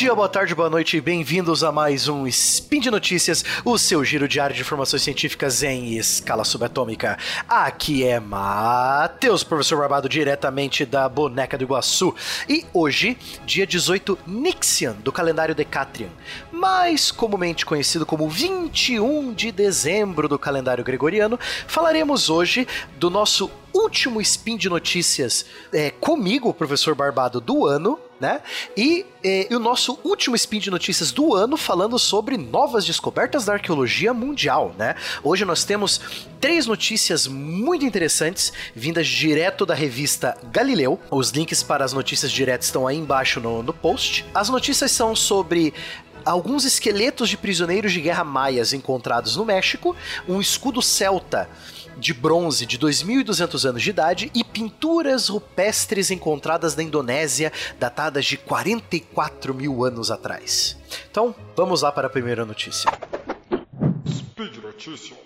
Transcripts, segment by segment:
dia, boa tarde, boa noite e bem-vindos a mais um Spin de Notícias, o seu giro diário de informações científicas em escala subatômica. Aqui é Matheus, professor Barbado, diretamente da Boneca do Iguaçu. E hoje, dia 18 Nixian, do calendário Decatrian, mais comumente conhecido como 21 de dezembro do calendário gregoriano, falaremos hoje do nosso último spin de notícias é, comigo, professor Barbado, do ano, né? E, é, e, o nosso último spin de notícias do ano falando sobre novas descobertas da arqueologia mundial, né? Hoje nós temos três notícias muito interessantes vindas direto da revista Galileu. Os links para as notícias diretas estão aí embaixo no, no post. As notícias são sobre alguns esqueletos de prisioneiros de guerra maias encontrados no México, um escudo celta de bronze de 2.200 anos de idade e pinturas rupestres encontradas na Indonésia, datadas de 44 mil anos atrás. Então, vamos lá para a primeira notícia. Speed Notícias.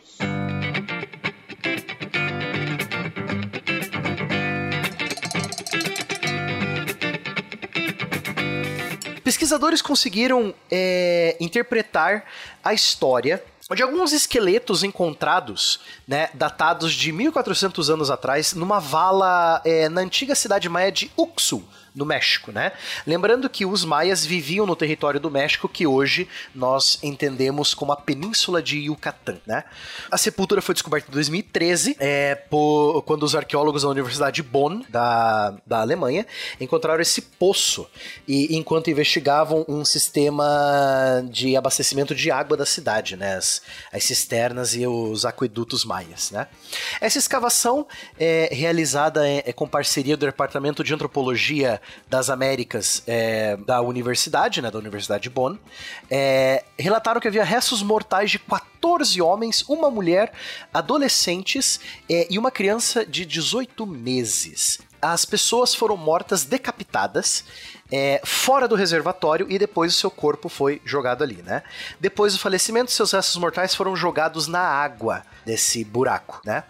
Pesquisadores conseguiram é, interpretar a história de alguns esqueletos encontrados, né, datados de 1400 anos atrás, numa vala é, na antiga cidade maia de Uxul, no México, né? Lembrando que os maias viviam no território do México que hoje nós entendemos como a Península de Yucatán, né? A sepultura foi descoberta em 2013, é, por, quando os arqueólogos da Universidade de Bonn, da, da Alemanha, encontraram esse poço e enquanto investigavam um sistema de abastecimento de água da cidade, né? As, as cisternas e os aquedutos maias, né? Essa escavação é realizada é, é com parceria do Departamento de Antropologia das Américas é, da universidade, né, da Universidade de Bonn, é, relataram que havia restos mortais de 14 homens, uma mulher, adolescentes é, e uma criança de 18 meses. As pessoas foram mortas decapitadas é, fora do reservatório e depois o seu corpo foi jogado ali, né? Depois do falecimento, seus restos mortais foram jogados na água desse buraco, né?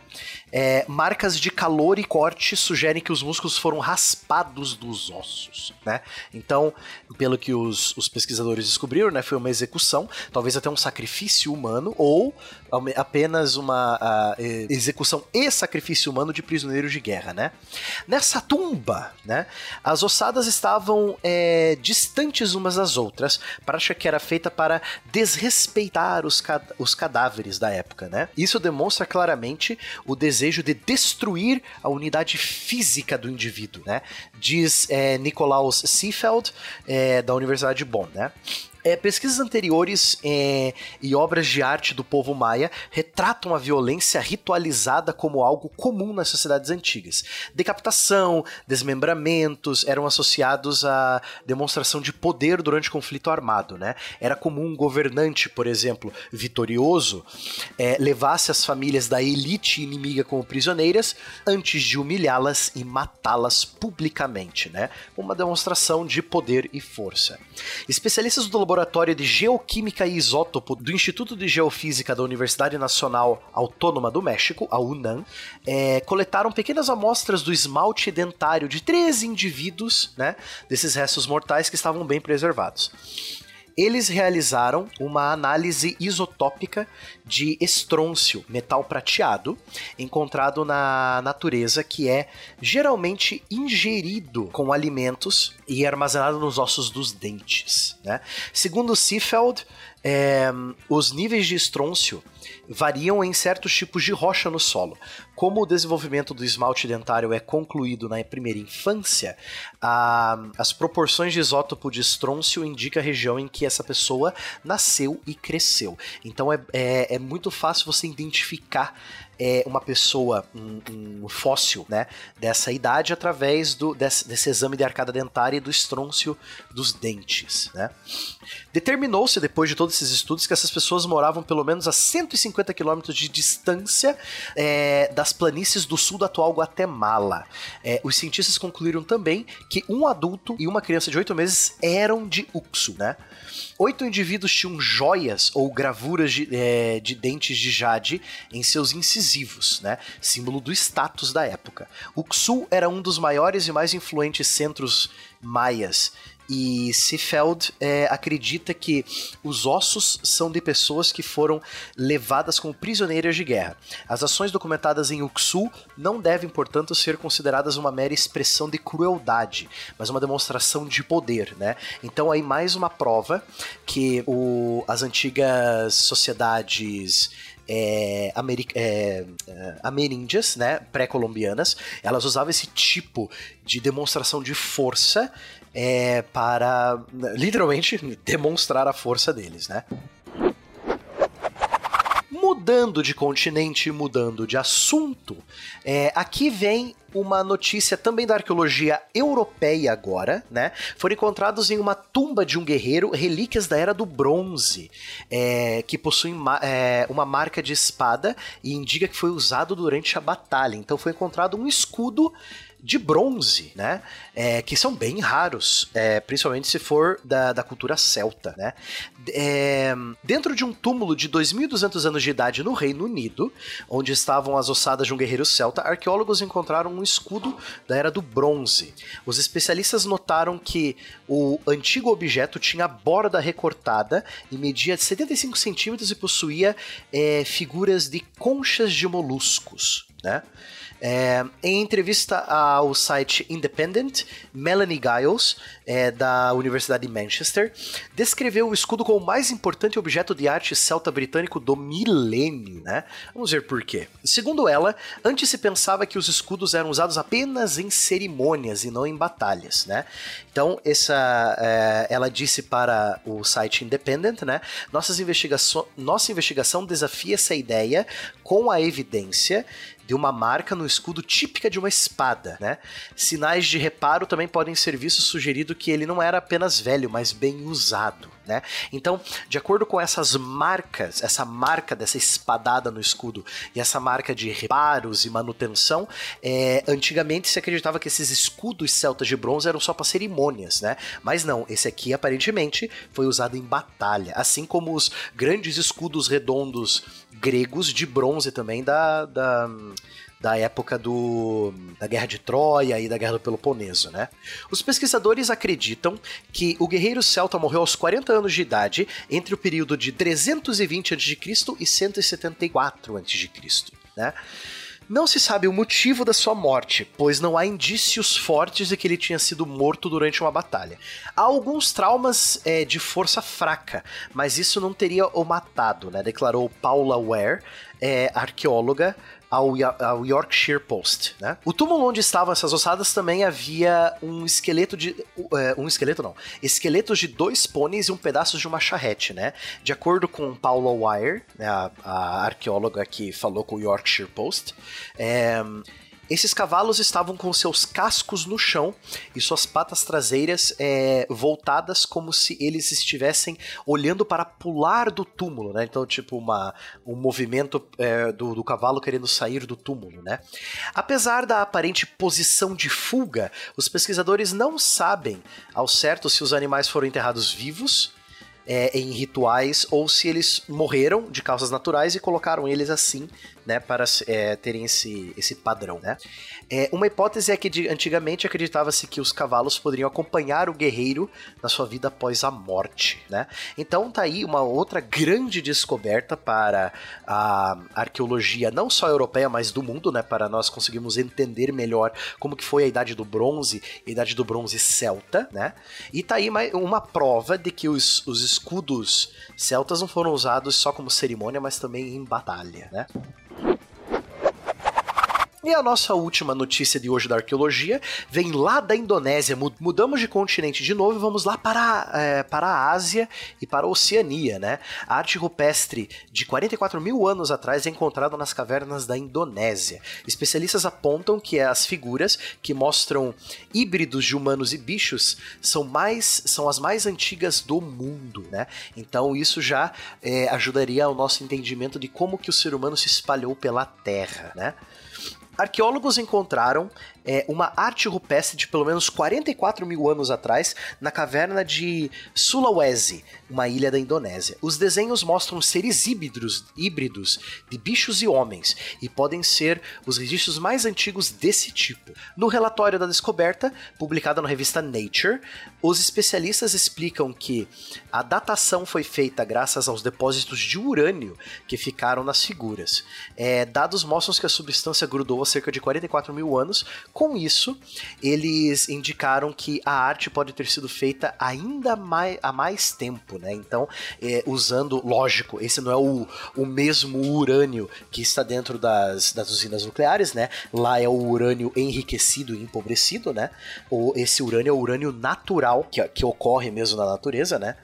É, marcas de calor e corte sugerem que os músculos foram raspados dos ossos, né? Então, pelo que os, os pesquisadores descobriram, né, foi uma execução, talvez até um sacrifício humano ou apenas uma a, execução e sacrifício humano de prisioneiros de guerra, né? Nessa tumba, né, as ossadas estavam é, distantes umas das outras, prática que era feita para desrespeitar os, os cadáveres da época, né? Isso demonstra claramente o desejo de destruir a unidade física do indivíduo, né? Diz é, Nikolaus Seefeld, é, da Universidade de Bonn, né? É, pesquisas anteriores é, e obras de arte do povo maia retratam a violência ritualizada como algo comum nas sociedades antigas. Decapitação, desmembramentos eram associados à demonstração de poder durante conflito armado. Né? Era comum um governante, por exemplo, vitorioso, é, levasse as famílias da elite inimiga como prisioneiras antes de humilhá-las e matá-las publicamente. Né? Uma demonstração de poder e força. Especialistas do laboratório Laboratório de Geoquímica e Isótopo do Instituto de Geofísica da Universidade Nacional Autônoma do México, a UNAM, é, coletaram pequenas amostras do esmalte dentário de três indivíduos, né, desses restos mortais que estavam bem preservados eles realizaram uma análise isotópica de estrôncio, metal prateado, encontrado na natureza, que é geralmente ingerido com alimentos e armazenado nos ossos dos dentes. Né? Segundo Seefeld, é, os níveis de estrôncio variam em certos tipos de rocha no solo. Como o desenvolvimento do esmalte dentário é concluído na primeira infância, a, as proporções de isótopo de estrôncio indicam a região em que essa pessoa nasceu e cresceu. Então é, é, é muito fácil você identificar é, uma pessoa, um, um, fóssil, né, dessa idade através do, desse, desse, exame de arcada dentária e do estrôncio dos dentes, né. Determinou-se, depois de todos esses estudos, que essas pessoas moravam pelo menos a 150 quilômetros de distância é, das planícies do sul do atual Guatemala. É, os cientistas concluíram também que um adulto e uma criança de 8 meses eram de Uxu, né. Oito indivíduos tinham joias ou gravuras de, é, de dentes de jade em seus incisivos, né? símbolo do status da época. O Xul era um dos maiores e mais influentes centros maias E Seefeld é, acredita que os ossos são de pessoas que foram levadas como prisioneiras de guerra. As ações documentadas em Uxu não devem, portanto, ser consideradas uma mera expressão de crueldade, mas uma demonstração de poder, né? Então aí mais uma prova que o, as antigas sociedades é, é, é, ameríndias, né, pré-colombianas, elas usavam esse tipo de demonstração de força é, para literalmente demonstrar a força deles, né? Mudando de continente, mudando de assunto, é, aqui vem uma notícia também da arqueologia europeia agora, né? Foram encontrados em uma tumba de um guerreiro relíquias da Era do Bronze, é, que possuem é, uma marca de espada e indica que foi usado durante a batalha. Então foi encontrado um escudo de bronze, né? É, que são bem raros, é, principalmente se for da, da cultura celta, né? É, dentro de um túmulo de 2.200 anos de idade no Reino Unido, onde estavam as ossadas de um guerreiro celta, arqueólogos encontraram um escudo da Era do Bronze. Os especialistas notaram que o antigo objeto tinha borda recortada e media 75 centímetros e possuía é, figuras de conchas de moluscos, né? É, em entrevista ao site Independent, Melanie Giles, é, da Universidade de Manchester, descreveu o escudo como o mais importante objeto de arte celta britânico do milênio. Né? Vamos ver por quê. Segundo ela, antes se pensava que os escudos eram usados apenas em cerimônias e não em batalhas. Né? Então, essa, é, ela disse para o site Independent, né? Nossas investigações, nossa investigação desafia essa ideia com a evidência de uma marca no escudo típica de uma espada, né? Sinais de reparo também podem ser vistos sugerindo que ele não era apenas velho, mas bem usado. Né? Então, de acordo com essas marcas, essa marca dessa espadada no escudo e essa marca de reparos e manutenção, é, antigamente se acreditava que esses escudos celtas de bronze eram só para cerimônias, né? Mas não, esse aqui aparentemente foi usado em batalha, assim como os grandes escudos redondos gregos de bronze também da, da, da época do, da Guerra de Troia e da Guerra do Peloponeso, né? Os pesquisadores acreditam que o guerreiro celta morreu aos 40 anos de idade entre o período de 320 a.C. e 174 a.C., né? Não se sabe o motivo da sua morte, pois não há indícios fortes de que ele tinha sido morto durante uma batalha. Há alguns traumas é, de força fraca, mas isso não teria o matado, né? Declarou Paula Ware, é, arqueóloga, ao, ao Yorkshire Post. Né? O túmulo onde estavam essas ossadas também havia um esqueleto de. Uh, um esqueleto não. Esqueletos de dois pôneis e um pedaço de uma charrete, né? De acordo com Paula Wire, né, a, a arqueóloga que falou com o Yorkshire Post, é, esses cavalos estavam com seus cascos no chão e suas patas traseiras é, voltadas como se eles estivessem olhando para pular do túmulo, né? Então, tipo, uma, um movimento é, do, do cavalo querendo sair do túmulo, né? Apesar da aparente posição de fuga, os pesquisadores não sabem ao certo se os animais foram enterrados vivos é, em rituais ou se eles morreram de causas naturais e colocaram eles assim né, para é, terem esse, esse padrão, né? É, uma hipótese é que de, antigamente acreditava-se que os cavalos poderiam acompanhar o guerreiro na sua vida após a morte, né? Então tá aí uma outra grande descoberta para a arqueologia não só europeia, mas do mundo, né? Para nós conseguirmos entender melhor como que foi a Idade do Bronze, a Idade do Bronze celta, né? E tá aí uma prova de que os, os escudos celtas não foram usados só como cerimônia, mas também em batalha, né? E a nossa última notícia de hoje da arqueologia vem lá da Indonésia. Mudamos de continente de novo e vamos lá para, é, para a Ásia e para a Oceania, né? A arte rupestre de 44 mil anos atrás é encontrada nas cavernas da Indonésia. Especialistas apontam que as figuras que mostram híbridos de humanos e bichos são, mais, são as mais antigas do mundo, né? Então isso já é, ajudaria ao nosso entendimento de como que o ser humano se espalhou pela Terra, né? Arqueólogos encontraram é, uma arte rupestre de pelo menos 44 mil anos atrás na caverna de Sulawesi, uma ilha da Indonésia. Os desenhos mostram seres híbridos, híbridos de bichos e homens e podem ser os registros mais antigos desse tipo. No relatório da descoberta, publicado na revista Nature, os especialistas explicam que a datação foi feita graças aos depósitos de urânio que ficaram nas figuras. É, dados mostram que a substância grudou cerca de 44 mil anos. Com isso, eles indicaram que a arte pode ter sido feita ainda mais, há mais tempo, né? Então, é, usando, lógico, esse não é o, o mesmo urânio que está dentro das, das usinas nucleares, né? Lá é o urânio enriquecido e empobrecido, né? Ou esse urânio é o urânio natural que, que ocorre mesmo na natureza, né?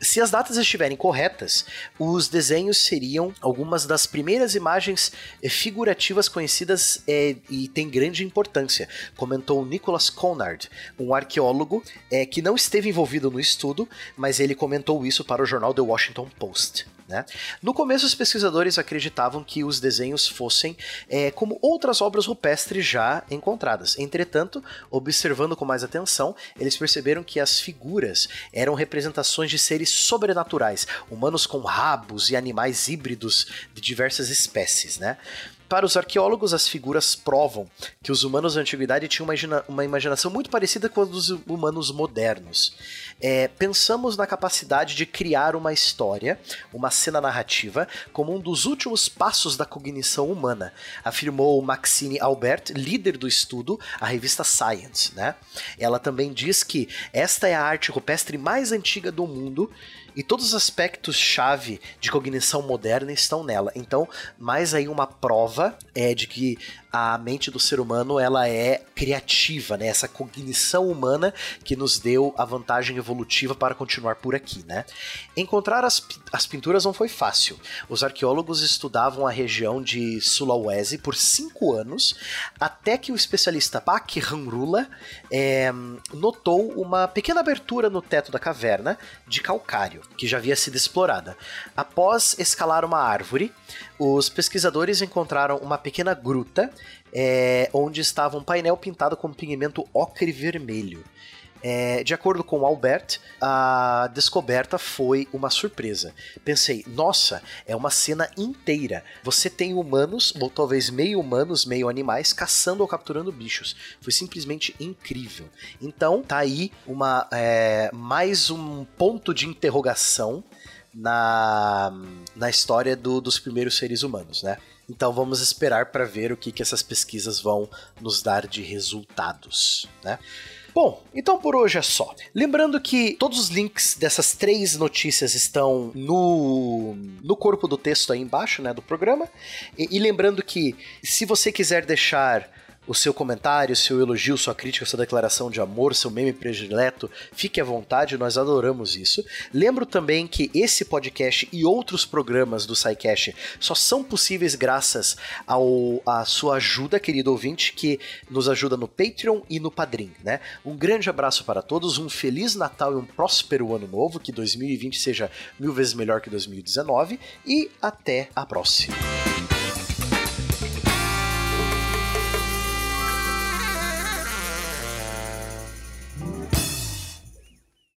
Se as datas estiverem corretas, os desenhos seriam algumas das primeiras imagens eh, figurativas conhecidas é, e tem grande importância, comentou Nicholas Conard, um arqueólogo é, que não esteve envolvido no estudo, mas ele comentou isso para o jornal The Washington Post. Né? No começo, os pesquisadores acreditavam que os desenhos fossem é, como outras obras rupestres já encontradas. Entretanto, observando com mais atenção, eles perceberam que as figuras eram representações de seres sobrenaturais, humanos com rabos e animais híbridos de diversas espécies. Né? Para os arqueólogos, as figuras provam que os humanos da antiguidade tinham uma, imagina uma imaginação muito parecida com a dos humanos modernos. É, pensamos na capacidade de criar uma história, uma cena narrativa, como um dos últimos passos da cognição humana, afirmou Maxine Albert, líder do estudo, a revista Science. Né? Ela também diz que esta é a arte rupestre mais antiga do mundo e todos os aspectos-chave de cognição moderna estão nela. Então, mais aí uma prova é de que a mente do ser humano ela é criativa, né? Essa cognição humana que nos deu a vantagem evolutiva para continuar por aqui, né? Encontrar as, as pinturas não foi fácil. Os arqueólogos estudavam a região de Sulawesi por cinco anos, até que o especialista Pak Hanrula é, notou uma pequena abertura no teto da caverna de calcário, que já havia sido explorada. Após escalar uma árvore, os pesquisadores encontraram uma pequena gruta é, onde estava um painel pintado com pigmento ocre vermelho. É, de acordo com Albert, a descoberta foi uma surpresa. Pensei, nossa, é uma cena inteira. Você tem humanos, ou talvez meio humanos, meio animais, caçando ou capturando bichos. Foi simplesmente incrível. Então, tá aí uma é, mais um ponto de interrogação na, na história do, dos primeiros seres humanos, né? Então vamos esperar para ver o que, que essas pesquisas vão nos dar de resultados, né? Bom, então por hoje é só. Lembrando que todos os links dessas três notícias estão no, no corpo do texto aí embaixo, né, do programa. E, e lembrando que se você quiser deixar o seu comentário, seu elogio, sua crítica, sua declaração de amor, seu meme predileto, fique à vontade, nós adoramos isso. Lembro também que esse podcast e outros programas do SciCast só são possíveis graças ao, à sua ajuda, querido ouvinte, que nos ajuda no Patreon e no Padrim, né? Um grande abraço para todos, um feliz Natal e um próspero ano novo, que 2020 seja mil vezes melhor que 2019 e até a próxima.